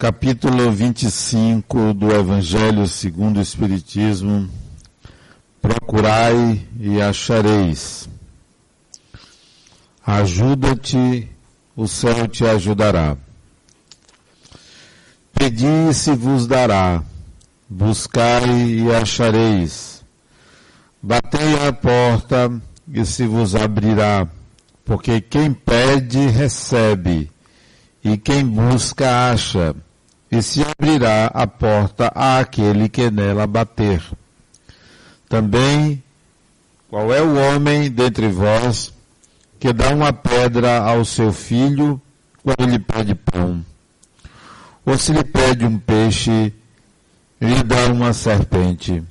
capítulo 25 do Evangelho segundo o Espiritismo. Procurai e achareis. Ajuda-te, o céu te ajudará. Pedi e se vos dará. Buscai e achareis. Batei à porta e se vos abrirá. Porque quem pede, recebe. E quem busca, acha e se abrirá a porta àquele que nela bater. Também, qual é o homem dentre vós que dá uma pedra ao seu filho quando lhe pede pão? Ou se lhe pede um peixe, lhe dá uma serpente?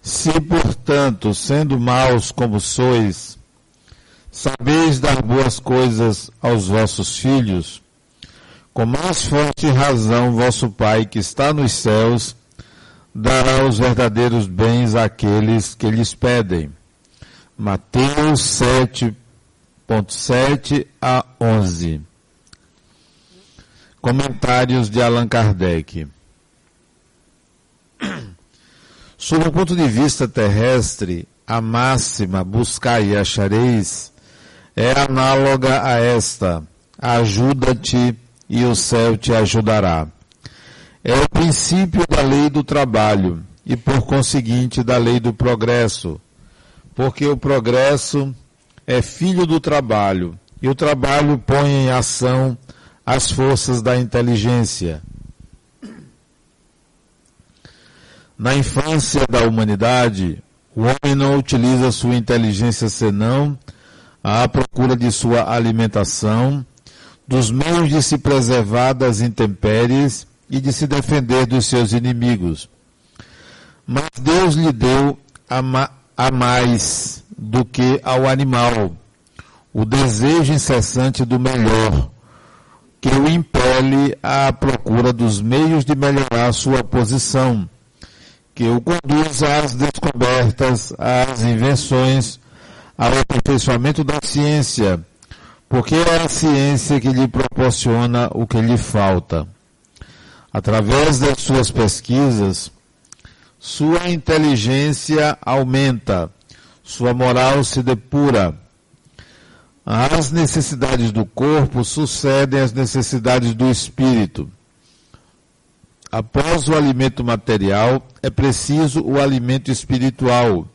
Se, portanto, sendo maus como sois, sabeis dar boas coisas aos vossos filhos, com mais forte razão, vosso Pai que está nos céus dará os verdadeiros bens àqueles que lhes pedem. Mateus 7.7 a 11. Comentários de Allan Kardec. Sob o ponto de vista terrestre, a máxima buscai e achareis é análoga a esta: ajuda-te e o céu te ajudará. É o princípio da lei do trabalho e, por conseguinte, da lei do progresso, porque o progresso é filho do trabalho e o trabalho põe em ação as forças da inteligência. Na infância da humanidade, o homem não utiliza sua inteligência senão à procura de sua alimentação dos meios de se preservar das intempéries e de se defender dos seus inimigos. Mas Deus lhe deu a, ma a mais do que ao animal o desejo incessante do melhor, que o impele à procura dos meios de melhorar sua posição, que o conduz às descobertas, às invenções, ao aperfeiçoamento da ciência, porque é a ciência que lhe proporciona o que lhe falta. Através das suas pesquisas, sua inteligência aumenta, sua moral se depura. As necessidades do corpo sucedem às necessidades do espírito. Após o alimento material, é preciso o alimento espiritual.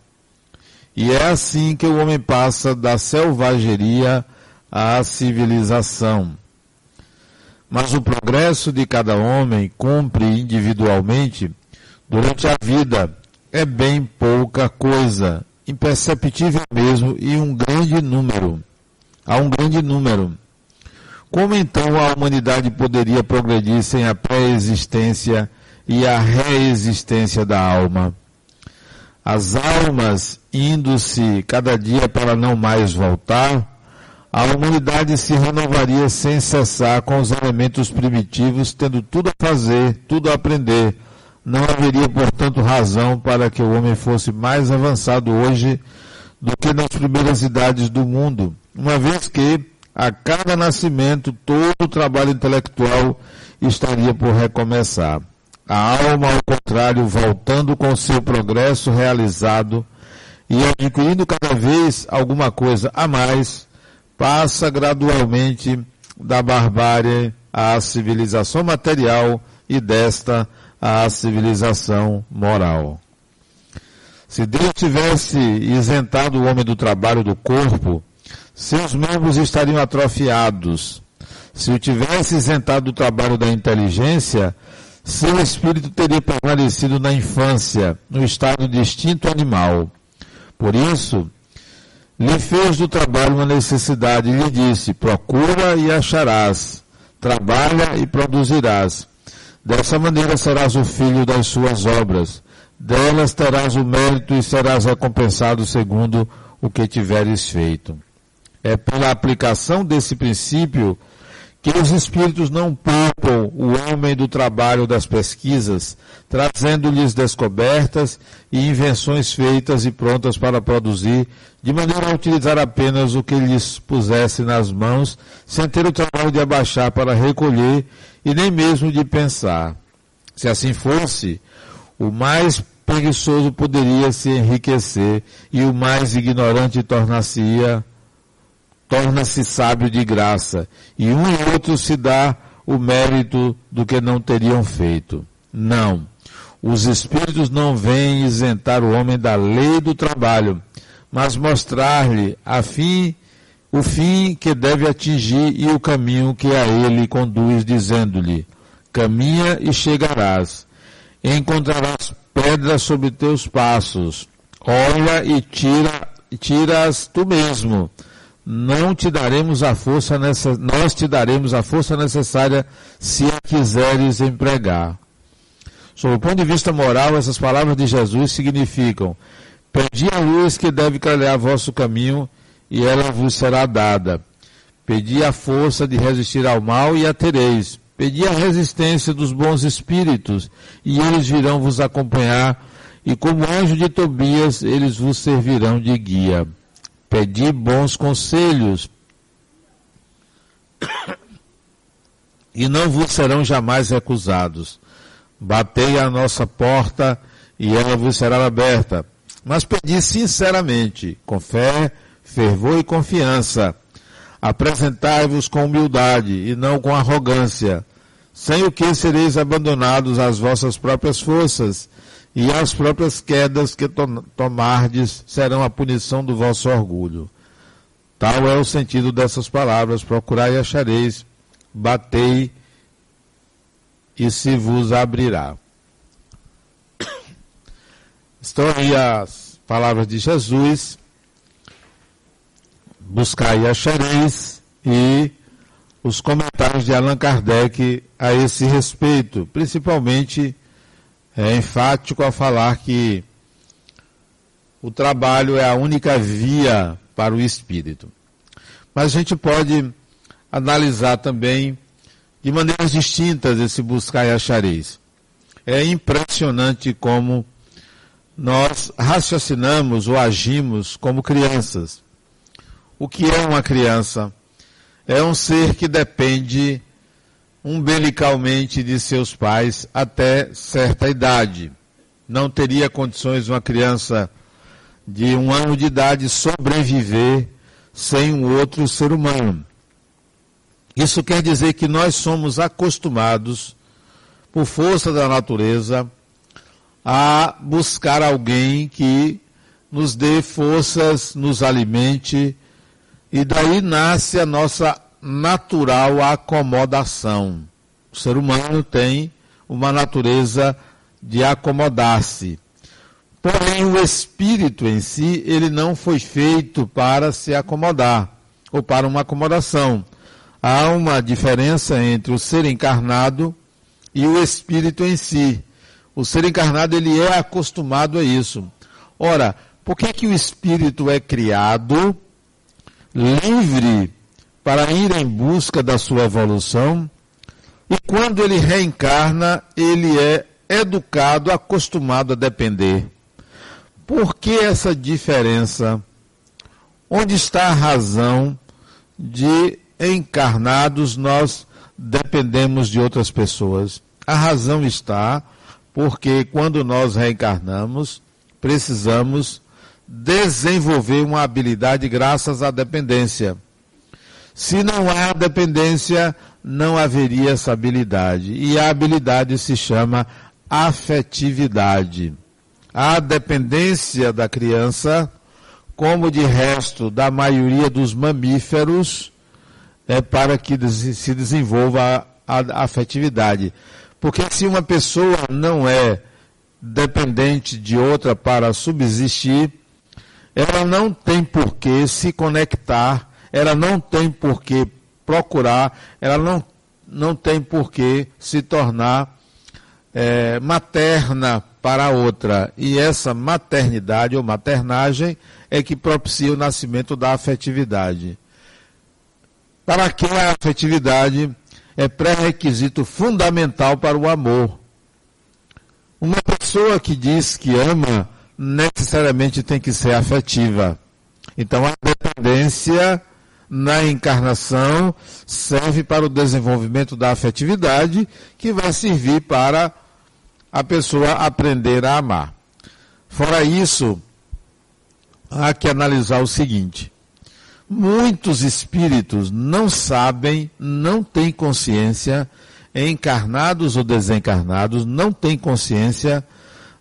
E é assim que o homem passa da selvageria à civilização. Mas o progresso de cada homem cumpre individualmente durante a vida é bem pouca coisa, imperceptível mesmo e um grande número. Há um grande número. Como então a humanidade poderia progredir sem a pré-existência e a reexistência da alma? As almas indo-se cada dia para não mais voltar, a humanidade se renovaria sem cessar com os elementos primitivos, tendo tudo a fazer, tudo a aprender. Não haveria, portanto, razão para que o homem fosse mais avançado hoje do que nas primeiras idades do mundo, uma vez que, a cada nascimento, todo o trabalho intelectual estaria por recomeçar. A alma, ao contrário, voltando com seu progresso realizado e adquirindo cada vez alguma coisa a mais, passa gradualmente da barbárie à civilização material e desta à civilização moral. Se Deus tivesse isentado o homem do trabalho do corpo, seus membros estariam atrofiados. Se o tivesse isentado do trabalho da inteligência, seu espírito teria permanecido na infância, no estado de instinto animal. Por isso, lhe fez do trabalho uma necessidade e lhe disse: Procura e acharás, trabalha e produzirás. Dessa maneira serás o filho das suas obras. Delas terás o mérito e serás recompensado segundo o que tiveres feito. É pela aplicação desse princípio que os espíritos não poupam o homem do trabalho das pesquisas, trazendo-lhes descobertas e invenções feitas e prontas para produzir, de maneira a utilizar apenas o que lhes pusesse nas mãos, sem ter o trabalho de abaixar para recolher e nem mesmo de pensar. Se assim fosse, o mais preguiçoso poderia se enriquecer e o mais ignorante tornar-se-ia torna-se sábio de graça, e um e outro se dá o mérito do que não teriam feito. Não. Os espíritos não vêm isentar o homem da lei do trabalho, mas mostrar-lhe a fim o fim que deve atingir e o caminho que a ele conduz, dizendo-lhe: Caminha e chegarás. Encontrarás pedras sobre teus passos. Olha e tira, tiras tu mesmo. Não te daremos a força nessa, nós te daremos a força necessária se a quiseres empregar. Sob o ponto de vista moral, essas palavras de Jesus significam: Pedi a luz que deve clarear vosso caminho e ela vos será dada. Pedi a força de resistir ao mal e a tereis. Pedi a resistência dos bons espíritos e eles virão vos acompanhar e como anjo de Tobias eles vos servirão de guia. Pedi bons conselhos e não vos serão jamais recusados. Batei à nossa porta e ela vos será aberta. Mas pedi sinceramente, com fé, fervor e confiança. Apresentai-vos com humildade e não com arrogância, sem o que sereis abandonados às vossas próprias forças, e as próprias quedas que to tomardes serão a punição do vosso orgulho. Tal é o sentido dessas palavras: procurai e achareis, batei e se vos abrirá. Estão aí as palavras de Jesus, buscai e achareis, e os comentários de Allan Kardec a esse respeito, principalmente é enfático a falar que o trabalho é a única via para o espírito. Mas a gente pode analisar também de maneiras distintas esse buscar e achareis. É impressionante como nós raciocinamos ou agimos como crianças. O que é uma criança? É um ser que depende umbilicalmente de seus pais até certa idade. Não teria condições uma criança de um ano de idade sobreviver sem um outro ser humano. Isso quer dizer que nós somos acostumados, por força da natureza, a buscar alguém que nos dê forças, nos alimente, e daí nasce a nossa natural acomodação. O ser humano tem uma natureza de acomodar-se. Porém, o espírito em si, ele não foi feito para se acomodar, ou para uma acomodação há uma diferença entre o ser encarnado e o espírito em si. O ser encarnado ele é acostumado a isso. Ora, por que que o espírito é criado livre para ir em busca da sua evolução? E quando ele reencarna, ele é educado, acostumado a depender. Por que essa diferença? Onde está a razão de encarnados nós dependemos de outras pessoas. A razão está porque quando nós reencarnamos, precisamos desenvolver uma habilidade graças à dependência. Se não há dependência, não haveria essa habilidade. E a habilidade se chama afetividade. A dependência da criança, como de resto da maioria dos mamíferos, é, para que se desenvolva a, afetividade. Porque se uma pessoa não é dependente de outra para subsistir, ela não tem por que se conectar, ela não tem por que procurar, ela não, não tem por que se tornar é, materna para outra. E essa maternidade ou maternagem é que propicia o nascimento da afetividade. Para que a afetividade é pré-requisito fundamental para o amor. Uma pessoa que diz que ama necessariamente tem que ser afetiva. Então a dependência na encarnação serve para o desenvolvimento da afetividade, que vai servir para a pessoa aprender a amar. Fora isso, há que analisar o seguinte: muitos espíritos não sabem, não têm consciência, encarnados ou desencarnados, não têm consciência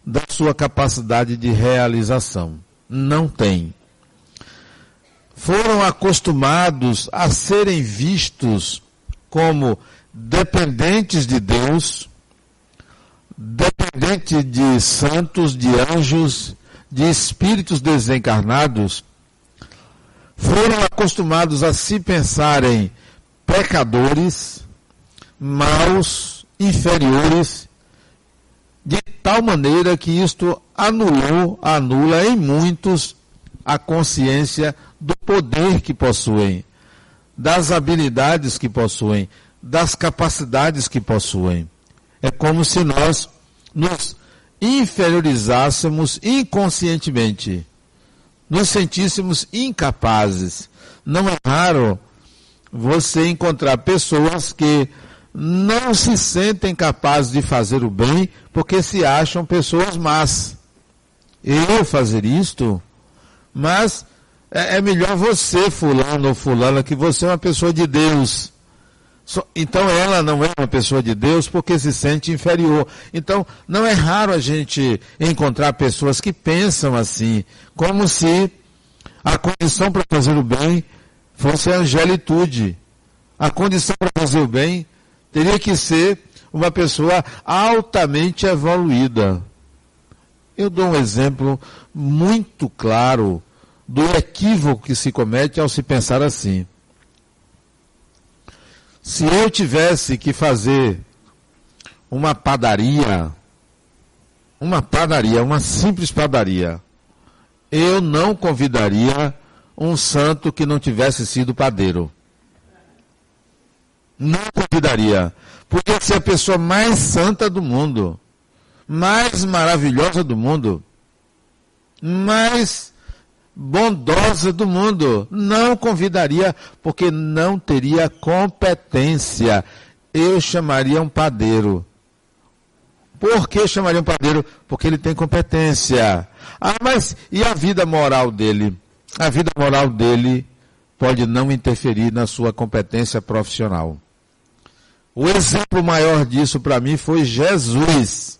da sua capacidade de realização. Não têm foram acostumados a serem vistos como dependentes de Deus, dependentes de santos, de anjos, de espíritos desencarnados, foram acostumados a se pensarem pecadores, maus, inferiores, de tal maneira que isto anulou, anula em muitos a consciência do poder que possuem, das habilidades que possuem, das capacidades que possuem. É como se nós nos inferiorizássemos inconscientemente, nos sentíssemos incapazes. Não é raro você encontrar pessoas que não se sentem capazes de fazer o bem porque se acham pessoas más. Eu fazer isto? Mas é, é melhor você, fulano ou fulana, que você é uma pessoa de Deus. Então ela não é uma pessoa de Deus porque se sente inferior. Então não é raro a gente encontrar pessoas que pensam assim, como se a condição para fazer o bem fosse a angelitude. A condição para fazer o bem teria que ser uma pessoa altamente evoluída. Eu dou um exemplo muito claro do equívoco que se comete ao se pensar assim. Se eu tivesse que fazer uma padaria, uma padaria, uma simples padaria, eu não convidaria um santo que não tivesse sido padeiro. Não convidaria. Podia ser a pessoa mais santa do mundo, mais maravilhosa do mundo, mais bondosa do mundo. Não convidaria, porque não teria competência. Eu chamaria um padeiro. Por que chamaria um padeiro? Porque ele tem competência. Ah, mas e a vida moral dele? A vida moral dele pode não interferir na sua competência profissional. O exemplo maior disso para mim foi Jesus.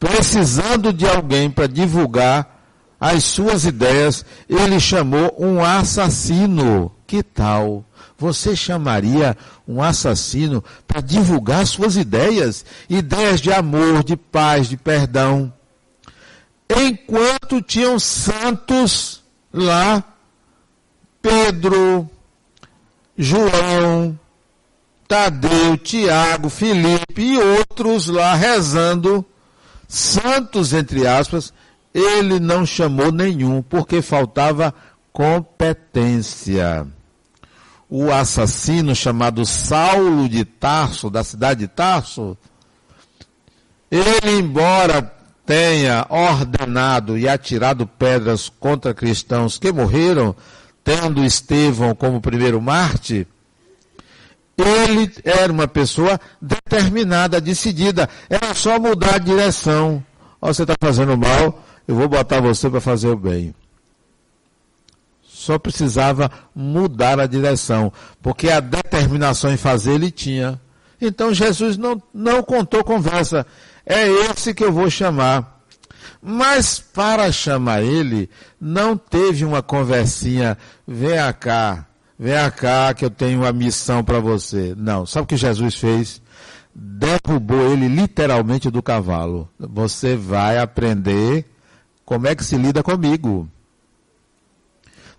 Precisando de alguém para divulgar as suas ideias, ele chamou um assassino. Que tal? Você chamaria um assassino para divulgar suas ideias? Ideias de amor, de paz, de perdão. Enquanto tinham santos lá, Pedro, João, Tadeu, Tiago, Felipe e outros lá rezando, santos entre aspas, ele não chamou nenhum, porque faltava competência. O assassino chamado Saulo de Tarso, da cidade de Tarso, ele, embora tenha ordenado e atirado pedras contra cristãos que morreram, tendo Estevão como primeiro Marte, ele era uma pessoa determinada, decidida. Era só mudar de direção. Oh, você está fazendo mal, eu vou botar você para fazer o bem. Só precisava mudar a direção, porque a determinação em fazer ele tinha. Então Jesus não, não contou conversa. É esse que eu vou chamar. Mas para chamar ele, não teve uma conversinha, vem cá, vem cá que eu tenho uma missão para você. Não. Sabe o que Jesus fez? Derrubou ele literalmente do cavalo. Você vai aprender como é que se lida comigo?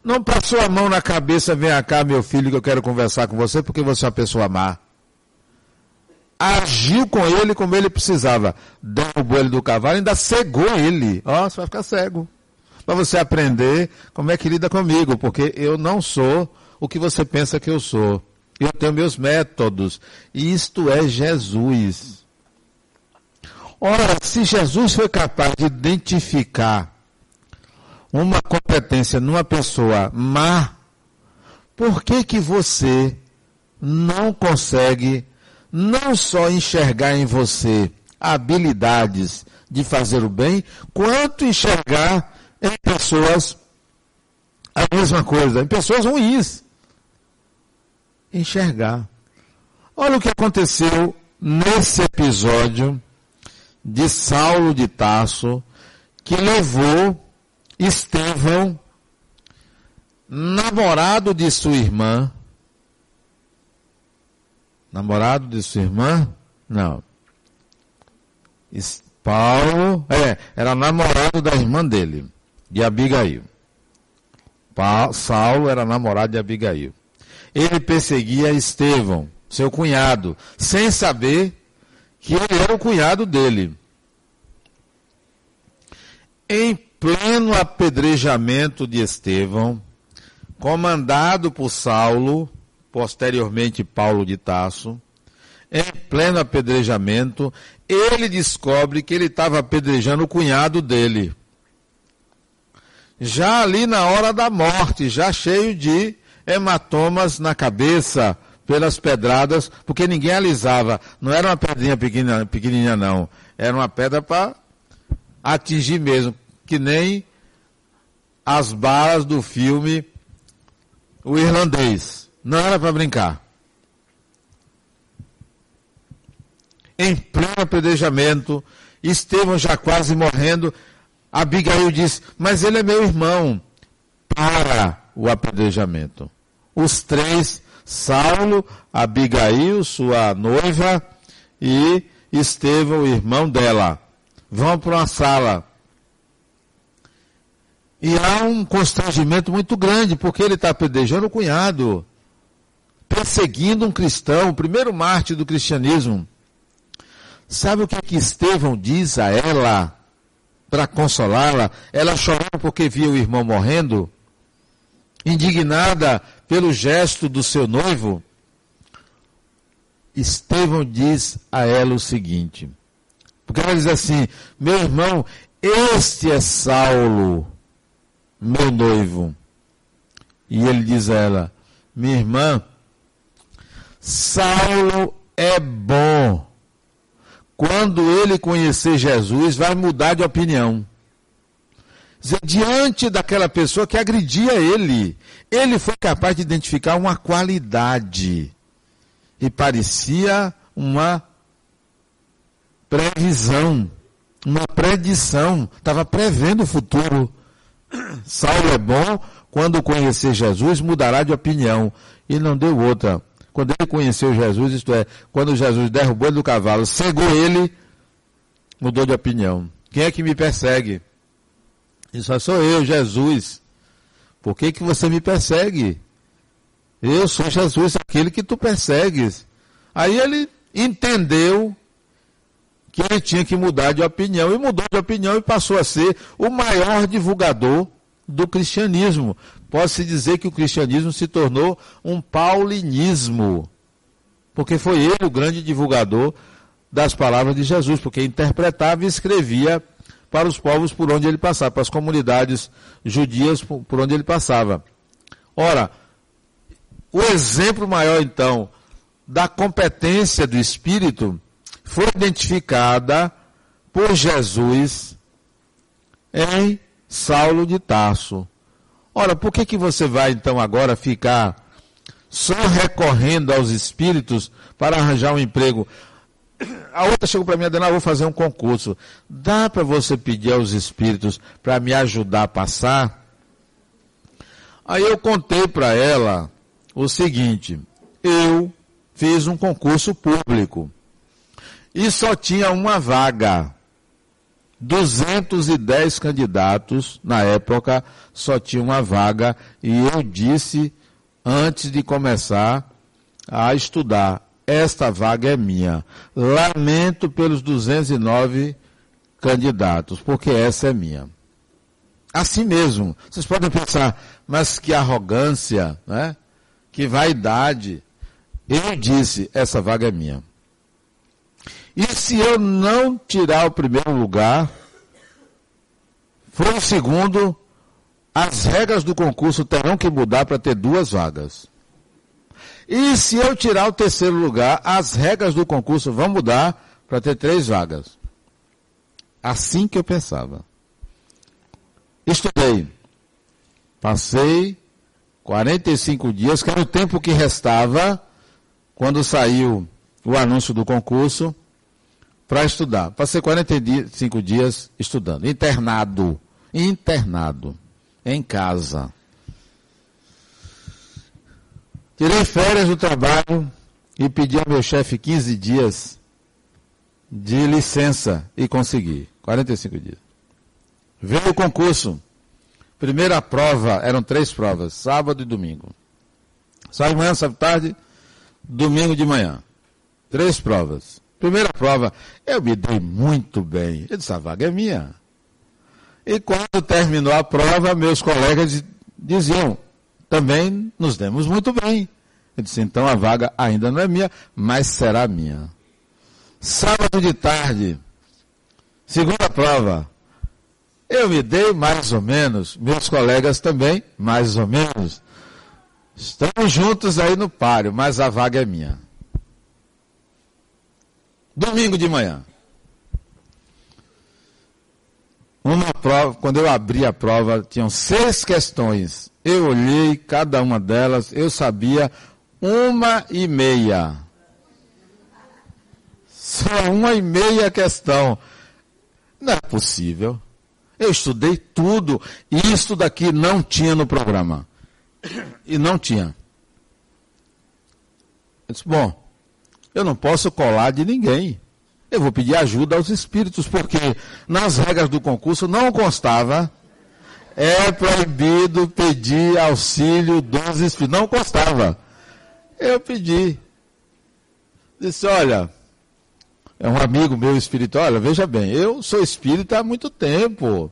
Não passou a mão na cabeça, vem cá, meu filho, que eu quero conversar com você, porque você é uma pessoa má. Agiu com ele como ele precisava. Derrubou ele do cavalo, ainda cegou ele. Ó, oh, você vai ficar cego. Para você aprender como é que lida comigo, porque eu não sou o que você pensa que eu sou. Eu tenho meus métodos. Isto é Jesus. Ora, se Jesus foi capaz de identificar uma competência numa pessoa má, por que que você não consegue não só enxergar em você habilidades de fazer o bem, quanto enxergar em pessoas a mesma coisa, em pessoas ruins. Enxergar. Olha o que aconteceu nesse episódio de Saulo de Tasso, que levou Estevão, namorado de sua irmã, namorado de sua irmã? Não. Paulo, é, era namorado da irmã dele, de Abigail. Paulo, Saulo era namorado de Abigail. Ele perseguia Estevão, seu cunhado, sem saber que ele era o cunhado dele. Em pleno apedrejamento de Estevão, comandado por Saulo, posteriormente Paulo de Tasso, em pleno apedrejamento, ele descobre que ele estava apedrejando o cunhado dele. Já ali na hora da morte, já cheio de hematomas na cabeça pelas pedradas, porque ninguém alisava. Não era uma pedrinha pequena, pequenininha, não. Era uma pedra para atingir mesmo, que nem as balas do filme O Irlandês. Não era para brincar. Em pleno apedrejamento, Estevão já quase morrendo, Abigail diz: Mas ele é meu irmão. Para o apedrejamento. Os três, Saulo, Abigail, sua noiva, e Estevão, irmão dela, vão para uma sala. E há um constrangimento muito grande, porque ele está apedrejando o cunhado perseguindo um cristão, o primeiro mártir do cristianismo. Sabe o que, que Estevão diz a ela para consolá-la? Ela chorou porque via o irmão morrendo, indignada pelo gesto do seu noivo. Estevão diz a ela o seguinte, porque ela diz assim: meu irmão, este é Saulo, meu noivo. E ele diz a ela: minha irmã, Saulo é bom. Quando ele conhecer Jesus, vai mudar de opinião. Diante daquela pessoa que agredia ele, ele foi capaz de identificar uma qualidade. E parecia uma previsão, uma predição. Estava prevendo o futuro. Saulo é bom, quando conhecer Jesus, mudará de opinião. E não deu outra. Quando ele conheceu Jesus, isto é, quando Jesus derrubou ele do cavalo, cegou ele, mudou de opinião. Quem é que me persegue? Isso sou eu, Jesus. Por que, que você me persegue? Eu sou Jesus, aquele que tu persegues. Aí ele entendeu que ele tinha que mudar de opinião, e mudou de opinião e passou a ser o maior divulgador do cristianismo. Pode-se dizer que o cristianismo se tornou um paulinismo, porque foi ele o grande divulgador das palavras de Jesus, porque interpretava e escrevia para os povos por onde ele passava, para as comunidades judias por onde ele passava. Ora, o exemplo maior então da competência do Espírito foi identificada por Jesus em Saulo de Tarso. Ora, por que, que você vai então agora ficar só recorrendo aos espíritos para arranjar um emprego? A outra chegou para mim disse, vou fazer um concurso. Dá para você pedir aos espíritos para me ajudar a passar? Aí eu contei para ela o seguinte, eu fiz um concurso público e só tinha uma vaga. 210 candidatos, na época só tinha uma vaga, e eu disse, antes de começar a estudar, esta vaga é minha. Lamento pelos 209 candidatos, porque essa é minha. Assim mesmo. Vocês podem pensar, mas que arrogância, né? Que vaidade. Eu disse, essa vaga é minha. E se eu não tirar o primeiro lugar, for o segundo, as regras do concurso terão que mudar para ter duas vagas. E se eu tirar o terceiro lugar, as regras do concurso vão mudar para ter três vagas. Assim que eu pensava. Estudei. Passei 45 dias, que era o tempo que restava quando saiu o anúncio do concurso para estudar. Passei 45 dias estudando. Internado. Internado. Em casa. Tirei férias do trabalho e pedi ao meu chefe 15 dias de licença e consegui. 45 dias. Veio o concurso. Primeira prova, eram três provas, sábado e domingo. Sábado de manhã, sábado de tarde, domingo de manhã. Três provas. Primeira prova, eu me dei muito bem. Eu disse, a vaga é minha. E quando terminou a prova, meus colegas diziam, também nos demos muito bem. Eu disse, então a vaga ainda não é minha, mas será minha. Sábado de tarde, segunda prova. Eu me dei mais ou menos, meus colegas também, mais ou menos. Estamos juntos aí no páreo, mas a vaga é minha. Domingo de manhã. Uma prova, quando eu abri a prova, tinham seis questões. Eu olhei cada uma delas, eu sabia uma e meia. Só uma e meia questão. Não é possível. Eu estudei tudo isso daqui não tinha no programa. E não tinha. Eu disse, bom, eu não posso colar de ninguém. Eu vou pedir ajuda aos espíritos, porque nas regras do concurso não constava é proibido pedir auxílio dos espíritos. Não constava. Eu pedi. Disse, olha, é um amigo meu espiritual, olha, veja bem, eu sou espírita há muito tempo.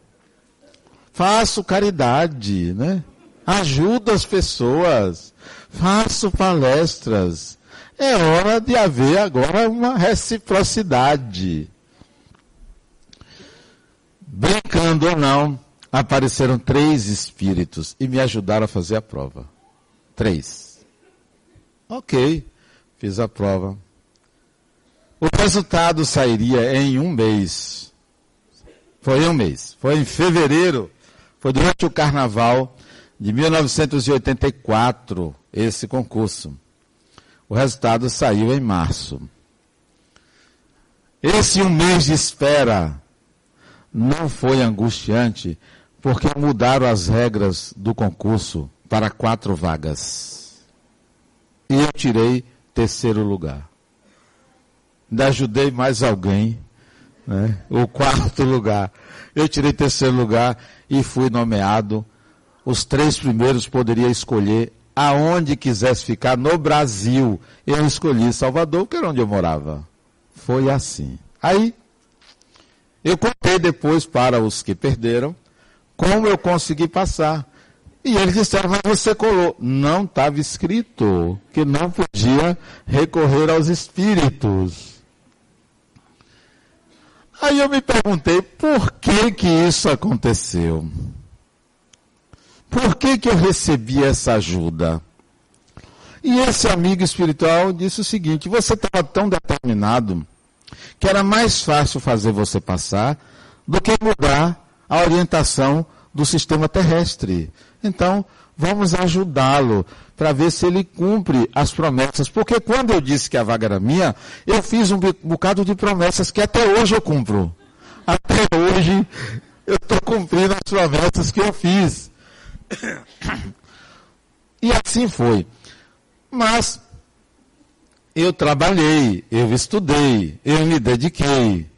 Faço caridade, né? Ajudo as pessoas. Faço palestras. É hora de haver agora uma reciprocidade. Brincando ou não, apareceram três espíritos e me ajudaram a fazer a prova. Três. Ok, fiz a prova. O resultado sairia em um mês. Foi um mês. Foi em fevereiro. Foi durante o carnaval de 1984, esse concurso. O resultado saiu em março. Esse um mês de espera não foi angustiante, porque mudaram as regras do concurso para quatro vagas. E eu tirei terceiro lugar. Ainda ajudei mais alguém, né? o quarto lugar. Eu tirei terceiro lugar e fui nomeado. Os três primeiros poderia escolher aonde quisesse ficar no Brasil. Eu escolhi Salvador, que era onde eu morava. Foi assim. Aí, eu contei depois para os que perderam como eu consegui passar. E eles disseram, mas você colou. Não estava escrito que não podia recorrer aos espíritos. Aí eu me perguntei, por que que isso aconteceu? Por que que eu recebi essa ajuda? E esse amigo espiritual disse o seguinte, você estava tão determinado que era mais fácil fazer você passar do que mudar a orientação do sistema terrestre. Então, vamos ajudá-lo para ver se ele cumpre as promessas. Porque quando eu disse que a vaga era minha, eu fiz um bocado de promessas que até hoje eu cumpro. Até hoje eu estou cumprindo as promessas que eu fiz. E assim foi. Mas eu trabalhei, eu estudei, eu me dediquei,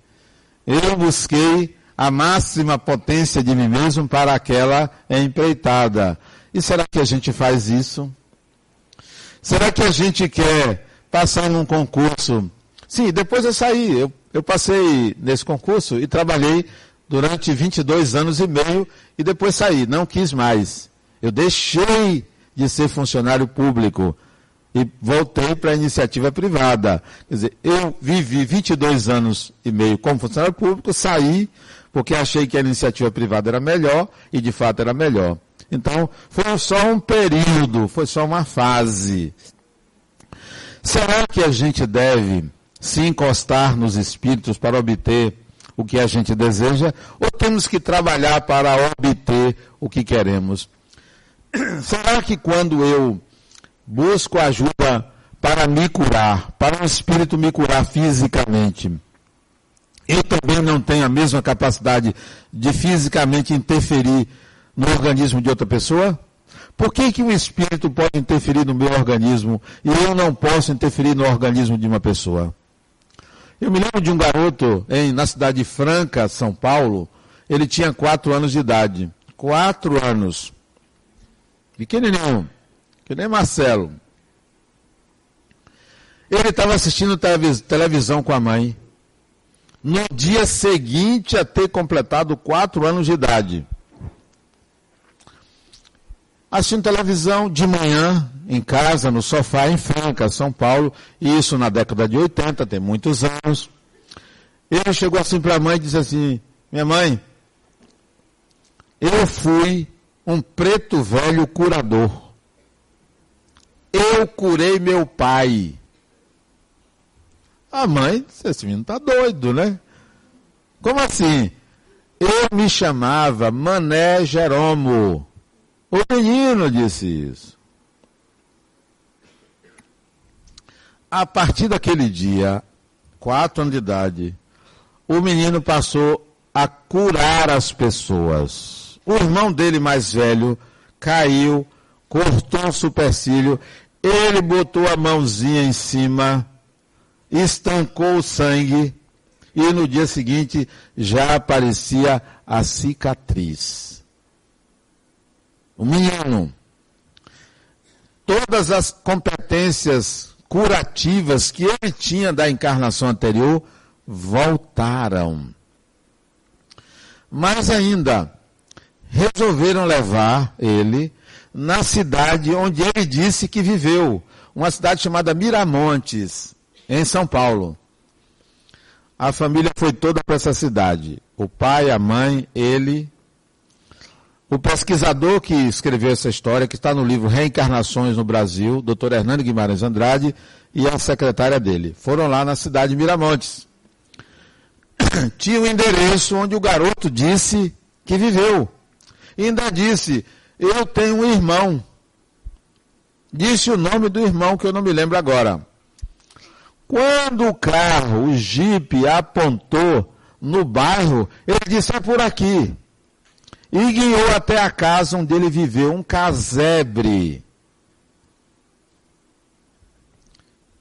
eu busquei a máxima potência de mim mesmo para aquela empreitada. E será que a gente faz isso? Será que a gente quer passar num concurso? Sim, depois eu saí, eu, eu passei nesse concurso e trabalhei durante 22 anos e meio e depois saí, não quis mais. Eu deixei de ser funcionário público e voltei para a iniciativa privada. Quer dizer, eu vivi 22 anos e meio como funcionário público, saí porque achei que a iniciativa privada era melhor e de fato era melhor. Então, foi só um período, foi só uma fase. Será que a gente deve se encostar nos espíritos para obter o que a gente deseja ou temos que trabalhar para obter o que queremos? Será que quando eu busco ajuda para me curar, para o espírito me curar fisicamente, eu também não tenho a mesma capacidade de fisicamente interferir no organismo de outra pessoa? Por que, que um espírito pode interferir no meu organismo e eu não posso interferir no organismo de uma pessoa? Eu me lembro de um garoto em, na cidade de Franca, São Paulo, ele tinha quatro anos de idade. Quatro anos. Pequenininho, que nem Marcelo. Ele estava assistindo televisão com a mãe. No dia seguinte a ter completado quatro anos de idade assistindo televisão de manhã, em casa, no sofá, em Franca, São Paulo, isso na década de 80, tem muitos anos. Ele chegou assim para a mãe e disse assim: Minha mãe, eu fui um preto velho curador. Eu curei meu pai. A mãe, esse menino está doido, né? Como assim? Eu me chamava Mané Jeromo. O menino disse isso. A partir daquele dia, quatro anos de idade, o menino passou a curar as pessoas. O irmão dele mais velho caiu, cortou o supercílio, ele botou a mãozinha em cima, estancou o sangue e no dia seguinte já aparecia a cicatriz o menino, todas as competências curativas que ele tinha da encarnação anterior voltaram. Mas ainda resolveram levar ele na cidade onde ele disse que viveu, uma cidade chamada Miramontes, em São Paulo. A família foi toda para essa cidade. O pai, a mãe, ele o pesquisador que escreveu essa história, que está no livro Reencarnações no Brasil, Dr. Hernando Guimarães Andrade, e a secretária dele, foram lá na cidade de Miramontes. Tinha o um endereço onde o garoto disse que viveu. E ainda disse: Eu tenho um irmão. Disse o nome do irmão, que eu não me lembro agora. Quando o carro, o jipe, apontou no bairro, ele disse: É por aqui e guiou até a casa onde ele viveu, um casebre.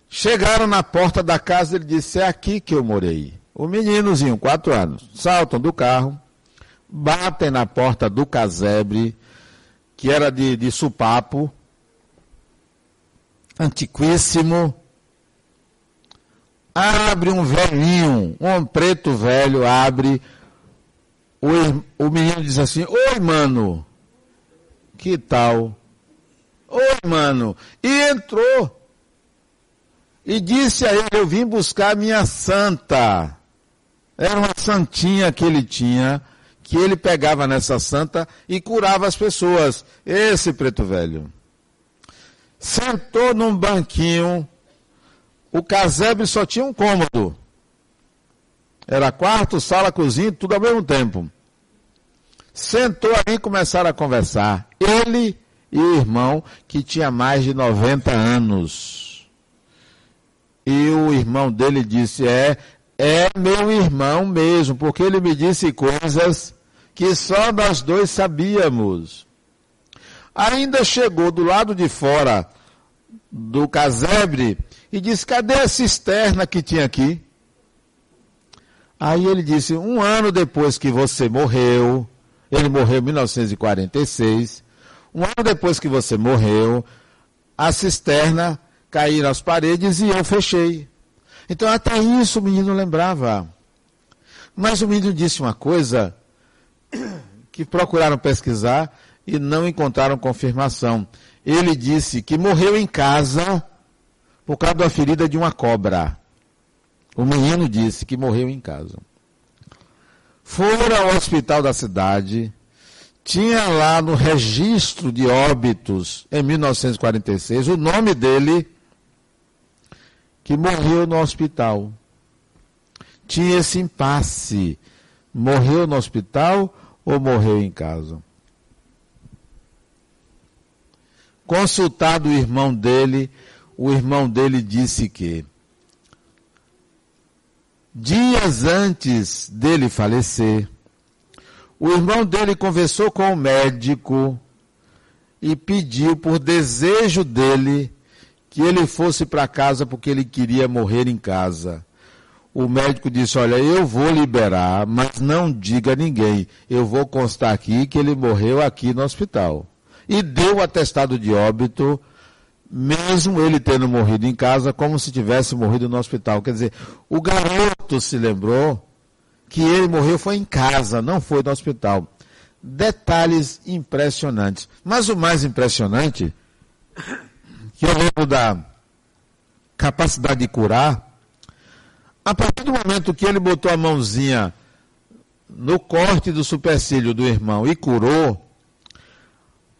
Chegaram na porta da casa, ele disse: É aqui que eu morei. O meninozinho, quatro anos, saltam do carro, batem na porta do casebre, que era de, de supapo, antiquíssimo. Abre um velhinho, um preto velho, abre o, o menino diz assim: Oi, mano, que tal? Oi, mano. E entrou. E disse a ele: Eu vim buscar minha santa. Era uma santinha que ele tinha, que ele pegava nessa santa e curava as pessoas. Esse preto velho. Sentou num banquinho. O casebre só tinha um cômodo. Era quarto, sala, cozinha, tudo ao mesmo tempo. Sentou ali e começaram a conversar. Ele e o irmão, que tinha mais de 90 anos. E o irmão dele disse: É, é meu irmão mesmo, porque ele me disse coisas que só nós dois sabíamos. Ainda chegou do lado de fora do casebre e disse: Cadê a cisterna que tinha aqui? Aí ele disse: um ano depois que você morreu, ele morreu em 1946, um ano depois que você morreu, a cisterna caiu nas paredes e eu fechei. Então até isso o menino lembrava. Mas o menino disse uma coisa que procuraram pesquisar e não encontraram confirmação. Ele disse que morreu em casa por causa da ferida de uma cobra. O menino disse que morreu em casa. Foram ao hospital da cidade, tinha lá no registro de óbitos, em 1946, o nome dele que morreu no hospital. Tinha esse impasse. Morreu no hospital ou morreu em casa? Consultado o irmão dele, o irmão dele disse que dias antes dele falecer, o irmão dele conversou com o médico e pediu por desejo dele que ele fosse para casa porque ele queria morrer em casa. O médico disse: Olha, eu vou liberar, mas não diga a ninguém. Eu vou constar aqui que ele morreu aqui no hospital. E deu o atestado de óbito, mesmo ele tendo morrido em casa, como se tivesse morrido no hospital. Quer dizer, o garoto se lembrou que ele morreu foi em casa, não foi no hospital. Detalhes impressionantes. Mas o mais impressionante que eu lembro da capacidade de curar, a partir do momento que ele botou a mãozinha no corte do supercílio do irmão e curou,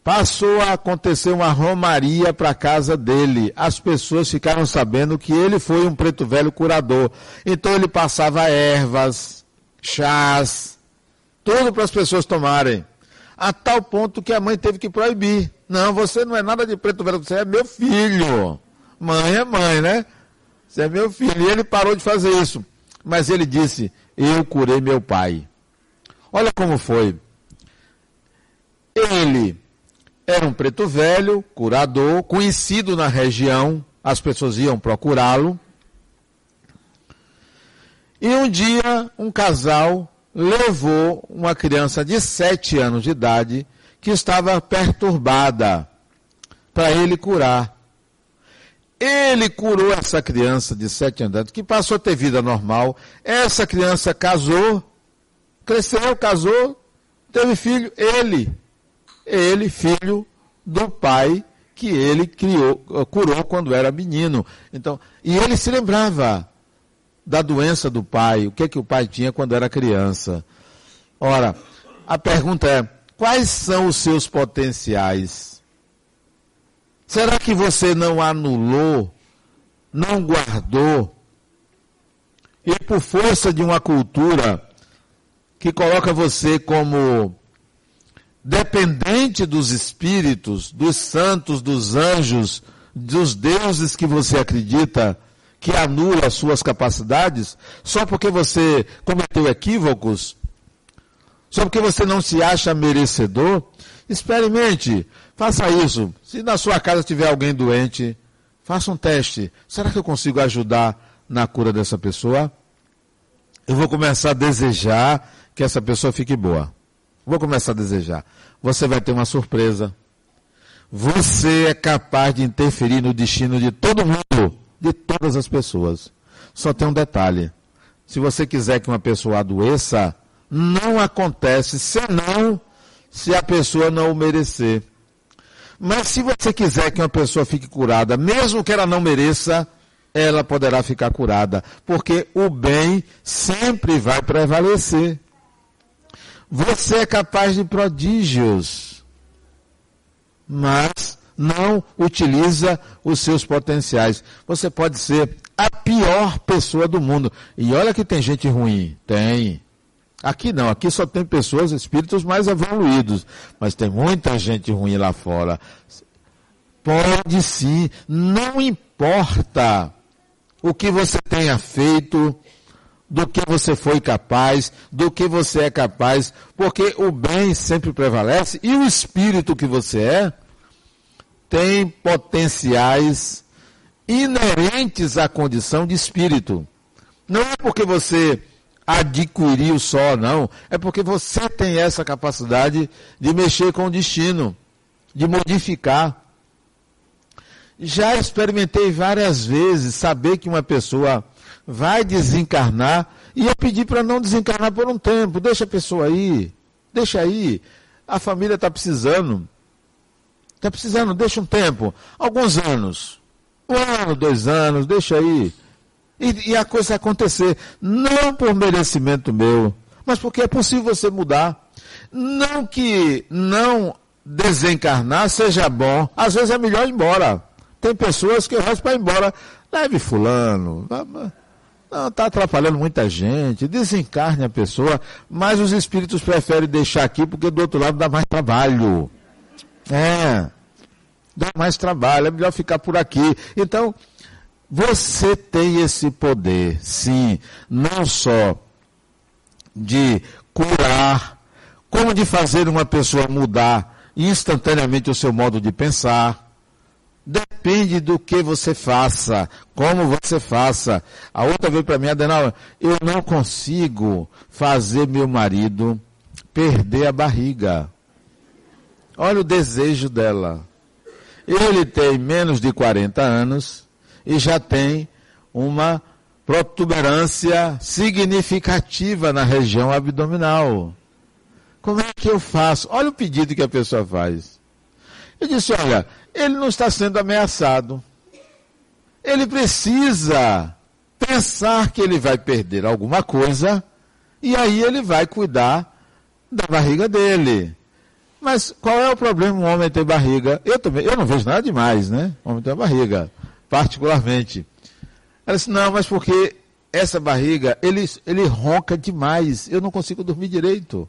passou a acontecer uma romaria para a casa dele. As pessoas ficaram sabendo que ele foi um preto velho curador. Então ele passava ervas, chás, tudo para as pessoas tomarem. A tal ponto que a mãe teve que proibir. Não, você não é nada de preto velho, você é meu filho. Mãe é mãe, né? Você é meu filho. E ele parou de fazer isso. Mas ele disse: Eu curei meu pai. Olha como foi. Ele era um preto velho, curador, conhecido na região, as pessoas iam procurá-lo. E um dia, um casal levou uma criança de sete anos de idade que estava perturbada para ele curar. Ele curou essa criança de sete anos, que passou a ter vida normal. Essa criança casou, cresceu, casou, teve filho. Ele, ele, filho do pai que ele criou, curou quando era menino. Então, e ele se lembrava da doença do pai, o que que o pai tinha quando era criança. Ora, a pergunta é: Quais são os seus potenciais? Será que você não anulou, não guardou? E por força de uma cultura que coloca você como dependente dos espíritos, dos santos, dos anjos, dos deuses que você acredita, que anula as suas capacidades, só porque você cometeu equívocos, só porque você não se acha merecedor, experimente, faça isso. Se na sua casa tiver alguém doente, faça um teste. Será que eu consigo ajudar na cura dessa pessoa? Eu vou começar a desejar que essa pessoa fique boa. Vou começar a desejar. Você vai ter uma surpresa. Você é capaz de interferir no destino de todo mundo, de todas as pessoas. Só tem um detalhe. Se você quiser que uma pessoa adoeça, não acontece senão se a pessoa não o merecer. Mas se você quiser que uma pessoa fique curada, mesmo que ela não mereça, ela poderá ficar curada, porque o bem sempre vai prevalecer. Você é capaz de prodígios, mas não utiliza os seus potenciais. Você pode ser a pior pessoa do mundo. E olha que tem gente ruim. Tem. Aqui não, aqui só tem pessoas, espíritos mais evoluídos, mas tem muita gente ruim lá fora. Pode sim, não importa o que você tenha feito, do que você foi capaz, do que você é capaz, porque o bem sempre prevalece e o espírito que você é tem potenciais inerentes à condição de espírito. Não é porque você adquiriu só, não. É porque você tem essa capacidade de mexer com o destino, de modificar. Já experimentei várias vezes saber que uma pessoa vai desencarnar e eu pedi para não desencarnar por um tempo. Deixa a pessoa aí, deixa aí. A família está precisando. Está precisando, deixa um tempo. Alguns anos. Um ano, dois anos, deixa aí. E, e a coisa acontecer. Não por merecimento meu, mas porque é possível você mudar. Não que não desencarnar seja bom. Às vezes é melhor ir embora. Tem pessoas que eu resto para ir embora. Leve fulano. Não, está atrapalhando muita gente, desencarne a pessoa, mas os espíritos preferem deixar aqui porque do outro lado dá mais trabalho. É, dá mais trabalho, é melhor ficar por aqui. Então, você tem esse poder, sim, não só de curar, como de fazer uma pessoa mudar instantaneamente o seu modo de pensar. Depende do que você faça, como você faça. A outra veio para mim, Adenal, eu não consigo fazer meu marido perder a barriga. Olha o desejo dela. Ele tem menos de 40 anos e já tem uma protuberância significativa na região abdominal. Como é que eu faço? Olha o pedido que a pessoa faz. Eu disse: olha, ele não está sendo ameaçado. Ele precisa pensar que ele vai perder alguma coisa e aí ele vai cuidar da barriga dele. Mas qual é o problema um homem ter barriga? Eu também, eu não vejo nada demais, né? O homem ter barriga, particularmente. Ela disse, não, mas porque essa barriga, ele, ele ronca demais, eu não consigo dormir direito.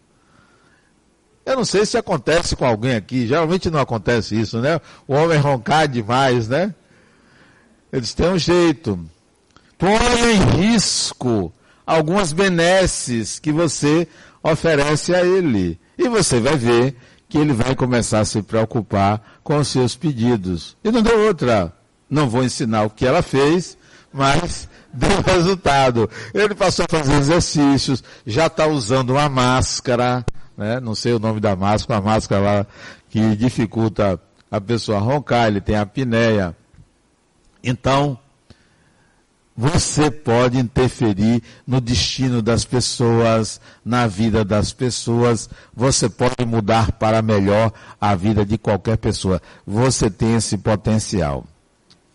Eu não sei se acontece com alguém aqui, geralmente não acontece isso, né? O homem roncar demais, né? Eles têm um jeito. Põe em risco algumas benesses que você oferece a ele. E você vai ver que ele vai começar a se preocupar com os seus pedidos. E não deu outra. Não vou ensinar o que ela fez, mas deu resultado. Ele passou a fazer exercícios, já está usando uma máscara né? Não sei o nome da máscara, a máscara lá que dificulta a pessoa roncar, ele tem a apneia. Então, você pode interferir no destino das pessoas, na vida das pessoas, você pode mudar para melhor a vida de qualquer pessoa. Você tem esse potencial.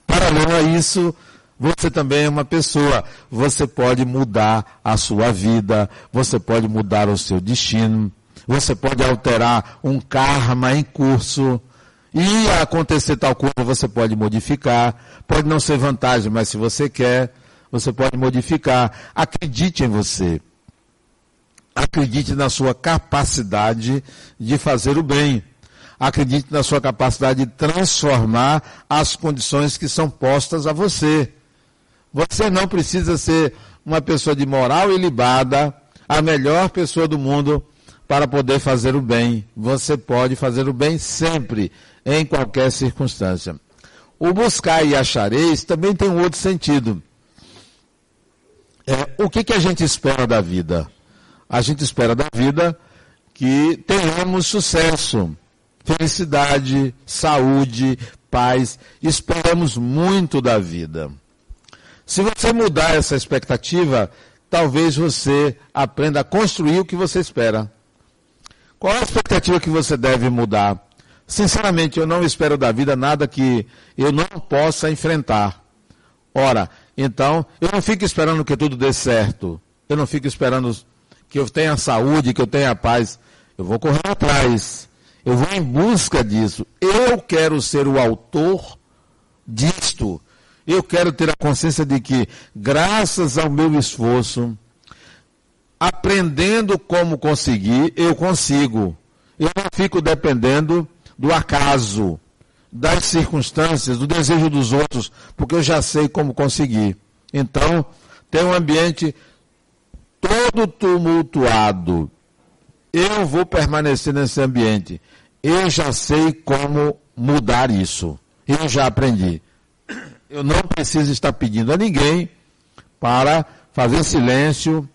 Paralelo a isso, você também é uma pessoa. Você pode mudar a sua vida, você pode mudar o seu destino. Você pode alterar um karma em curso. E acontecer tal coisa, você pode modificar. Pode não ser vantagem, mas se você quer, você pode modificar. Acredite em você. Acredite na sua capacidade de fazer o bem. Acredite na sua capacidade de transformar as condições que são postas a você. Você não precisa ser uma pessoa de moral ilibada, a melhor pessoa do mundo para poder fazer o bem. Você pode fazer o bem sempre, em qualquer circunstância. O buscar e achareis também tem um outro sentido. É, o que, que a gente espera da vida? A gente espera da vida que tenhamos sucesso, felicidade, saúde, paz. Esperamos muito da vida. Se você mudar essa expectativa, talvez você aprenda a construir o que você espera. Qual a expectativa que você deve mudar? Sinceramente, eu não espero da vida nada que eu não possa enfrentar. Ora, então, eu não fico esperando que tudo dê certo. Eu não fico esperando que eu tenha saúde, que eu tenha paz. Eu vou correr atrás. Eu vou em busca disso. Eu quero ser o autor disto. Eu quero ter a consciência de que, graças ao meu esforço, aprendendo como conseguir, eu consigo. Eu não fico dependendo do acaso, das circunstâncias, do desejo dos outros, porque eu já sei como conseguir. Então, tem um ambiente todo tumultuado. Eu vou permanecer nesse ambiente. Eu já sei como mudar isso. Eu já aprendi. Eu não preciso estar pedindo a ninguém para fazer silêncio,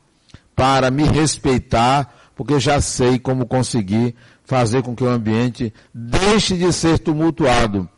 para me respeitar, porque já sei como conseguir fazer com que o ambiente deixe de ser tumultuado.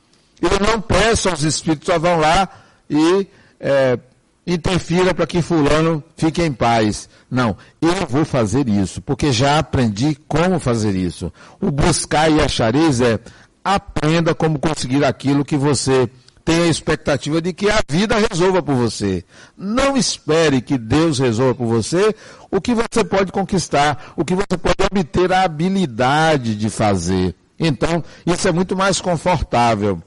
Eu não peço aos espíritos, só vão lá e é, interfira para que fulano fique em paz. Não, eu vou fazer isso, porque já aprendi como fazer isso. O buscar e achareis é aprenda como conseguir aquilo que você tenha a expectativa de que a vida resolva por você. Não espere que Deus resolva por você o que você pode conquistar, o que você pode obter a habilidade de fazer. Então, isso é muito mais confortável.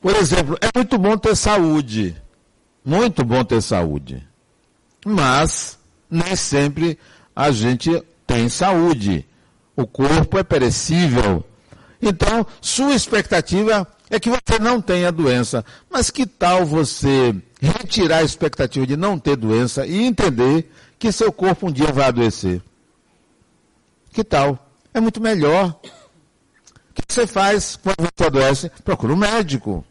Por exemplo, é muito bom ter saúde. Muito bom ter saúde. Mas nem sempre a gente tem saúde. O corpo é perecível. Então, sua expectativa é que você não tenha doença. Mas que tal você retirar a expectativa de não ter doença e entender que seu corpo um dia vai adoecer? Que tal? É muito melhor. O que você faz quando você adoece? Procura um médico.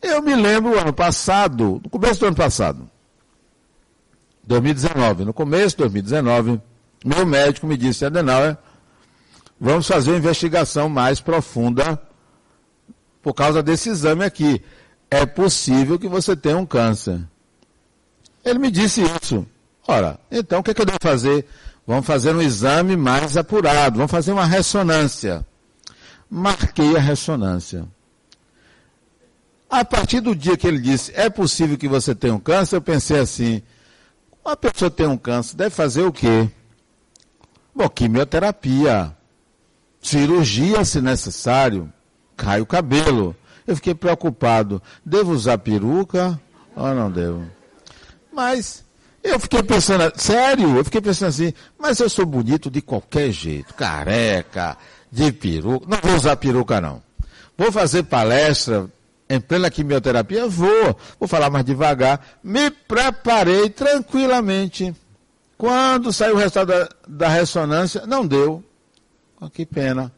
Eu me lembro ano passado, no começo do ano passado, 2019, no começo de 2019, meu médico me disse, Adenauer, vamos fazer uma investigação mais profunda por causa desse exame aqui. É possível que você tenha um câncer. Ele me disse isso. Ora, então o que, é que eu devo fazer? Vamos fazer um exame mais apurado, vamos fazer uma ressonância. Marquei a ressonância. A partir do dia que ele disse, é possível que você tenha um câncer, eu pensei assim, uma pessoa tem um câncer, deve fazer o quê? Bom, quimioterapia, cirurgia se necessário, cai o cabelo. Eu fiquei preocupado, devo usar peruca ou não devo? Mas eu fiquei pensando, sério, eu fiquei pensando assim, mas eu sou bonito de qualquer jeito, careca, de peruca, não vou usar peruca não. Vou fazer palestra em plena quimioterapia? Vou. Vou falar mais devagar. Me preparei tranquilamente. Quando saiu o resultado da, da ressonância, não deu. Oh, que pena.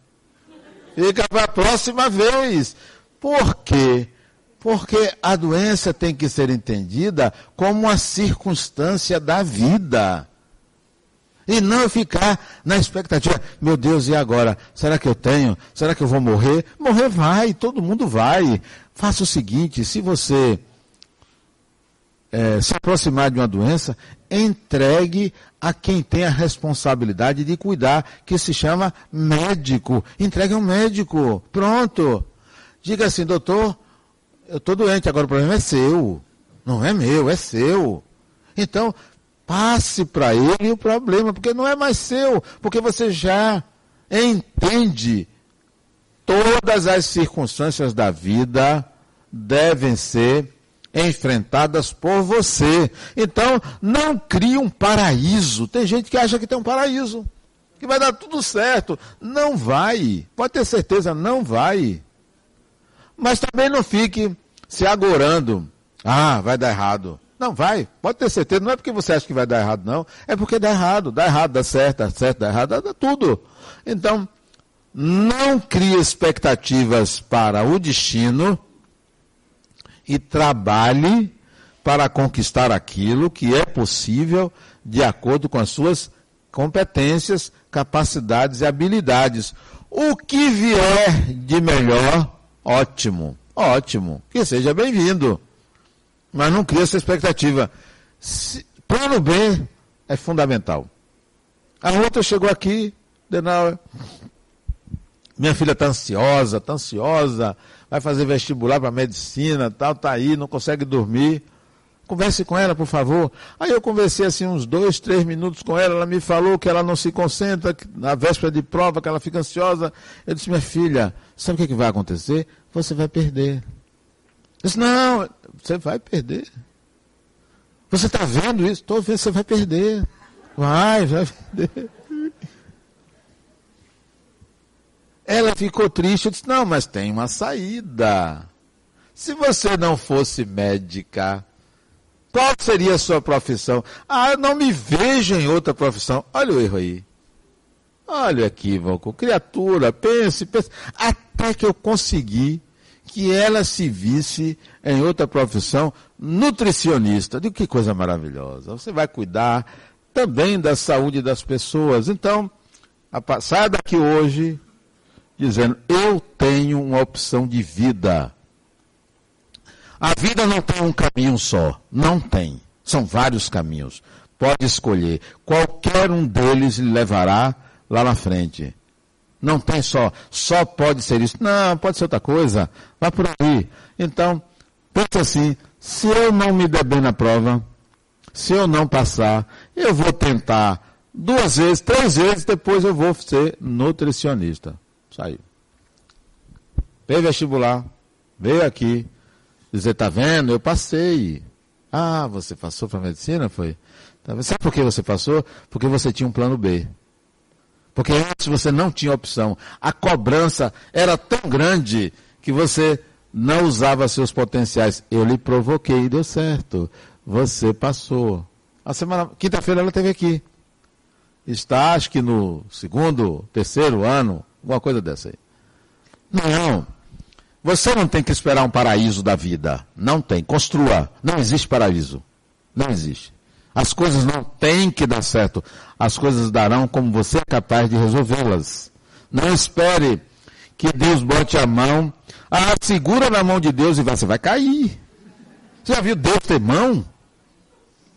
Fica para a próxima vez. Por quê? Porque a doença tem que ser entendida como uma circunstância da vida. E não ficar na expectativa, meu Deus, e agora? Será que eu tenho? Será que eu vou morrer? Morrer vai, todo mundo vai. Faça o seguinte: se você é, se aproximar de uma doença, entregue a quem tem a responsabilidade de cuidar, que se chama médico. Entregue um médico. Pronto. Diga assim, doutor, eu estou doente, agora o problema é seu. Não é meu, é seu. Então, passe para ele o problema, porque não é mais seu, porque você já entende todas as circunstâncias da vida devem ser enfrentadas por você. Então, não crie um paraíso. Tem gente que acha que tem um paraíso, que vai dar tudo certo. Não vai. Pode ter certeza, não vai. Mas também não fique se agorando. Ah, vai dar errado. Não, vai. Pode ter certeza. Não é porque você acha que vai dar errado, não. É porque dá errado. Dá errado, dá certo, dá certo, dá errado, dá tudo. Então, não crie expectativas para o destino e trabalhe para conquistar aquilo que é possível de acordo com as suas competências, capacidades e habilidades. O que vier de melhor, ótimo, ótimo, que seja bem-vindo. Mas não crie essa expectativa. Se, plano B é fundamental. A outra chegou aqui, Denauer, minha filha está ansiosa, está ansiosa, vai fazer vestibular para medicina, tal, tá aí, não consegue dormir. Converse com ela, por favor. Aí eu conversei assim uns dois, três minutos com ela. Ela me falou que ela não se concentra, na véspera de prova, que ela fica ansiosa. Eu disse, minha filha, sabe o que, que vai acontecer? Você vai perder. Eu disse, não, você vai perder. Você está vendo isso? Estou vendo, você vai perder. Vai, vai perder. Ela ficou triste, eu disse, não, mas tem uma saída. Se você não fosse médica, qual seria a sua profissão? Ah, eu não me vejo em outra profissão. Olha o erro aí. Olha o equívoco. Criatura, pense, pense. Até que eu consegui que ela se visse em outra profissão, nutricionista. De que coisa maravilhosa. Você vai cuidar também da saúde das pessoas. Então, a, saia daqui hoje dizendo: Eu tenho uma opção de vida. A vida não tem um caminho só. Não tem. São vários caminhos. Pode escolher. Qualquer um deles lhe levará lá na frente. Não tem só. Só pode ser isso. Não, pode ser outra coisa. Vá por aí. Então, pense assim: se eu não me der bem na prova, se eu não passar, eu vou tentar duas vezes, três vezes, depois eu vou ser nutricionista. Saiu. Fez vestibular, Veio aqui dizer, tá vendo? Eu passei. Ah, você passou para medicina, foi? Tá Sabe por que você passou? Porque você tinha um plano B. Porque antes você não tinha opção. A cobrança era tão grande que você não usava seus potenciais. Eu lhe provoquei e deu certo. Você passou. A semana, quinta-feira ela esteve aqui. Está, acho que no segundo, terceiro ano, alguma coisa dessa aí. Não. Você não tem que esperar um paraíso da vida. Não tem. Construa. Não existe paraíso. Não existe. As coisas não têm que dar certo. As coisas darão como você é capaz de resolvê-las. Não espere que Deus bote a mão. Ah, segura na mão de Deus e você vai cair. Você já viu Deus ter mão?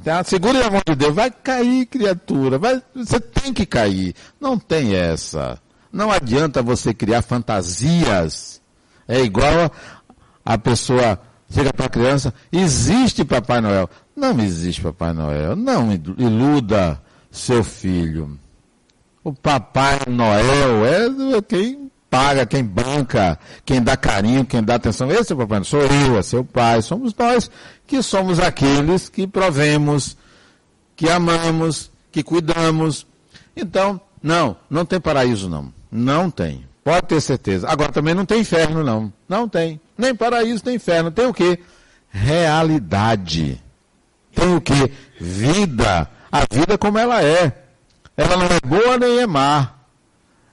Tá? Segura na mão de Deus. Vai cair, criatura. Vai, você tem que cair. Não tem essa. Não adianta você criar fantasias. É igual a, pessoa chega para a criança, existe Papai Noel. Não existe Papai Noel. Não iluda seu filho. O Papai Noel é quem paga, quem banca, quem dá carinho, quem dá atenção. Esse é o Papai Noel. Sou eu, é seu pai. Somos nós que somos aqueles que provemos, que amamos, que cuidamos. Então, não, não tem paraíso não. Não tem. Pode ter certeza. Agora também não tem inferno não. Não tem. Nem paraíso, nem inferno. Tem o quê? Realidade. Tem o que? Vida. A vida como ela é. Ela não é boa nem é má.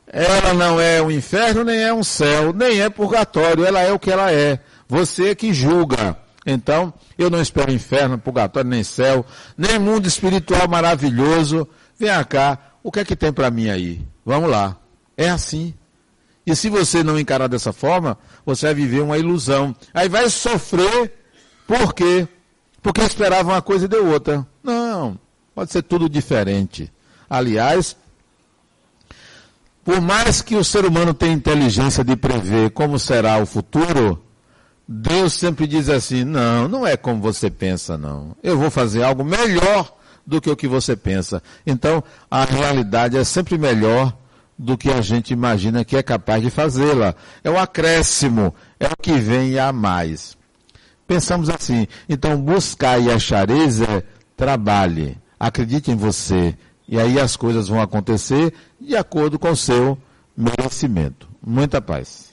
Ela não é um inferno nem é um céu, nem é purgatório. Ela é o que ela é. Você que julga. Então, eu não espero inferno, purgatório, nem céu, nem mundo espiritual maravilhoso. Vem cá, o que é que tem para mim aí? Vamos lá. É assim. E se você não encarar dessa forma, você vai viver uma ilusão. Aí vai sofrer, por quê? porque esperava uma coisa e deu outra. Não, pode ser tudo diferente. Aliás, por mais que o ser humano tenha inteligência de prever como será o futuro, Deus sempre diz assim: não, não é como você pensa, não. Eu vou fazer algo melhor do que o que você pensa. Então, a realidade é sempre melhor do que a gente imagina que é capaz de fazê-la. É o acréscimo, é o que vem a mais. Pensamos assim, então buscar e achareis é trabalhe, acredite em você, e aí as coisas vão acontecer de acordo com o seu merecimento. Muita paz.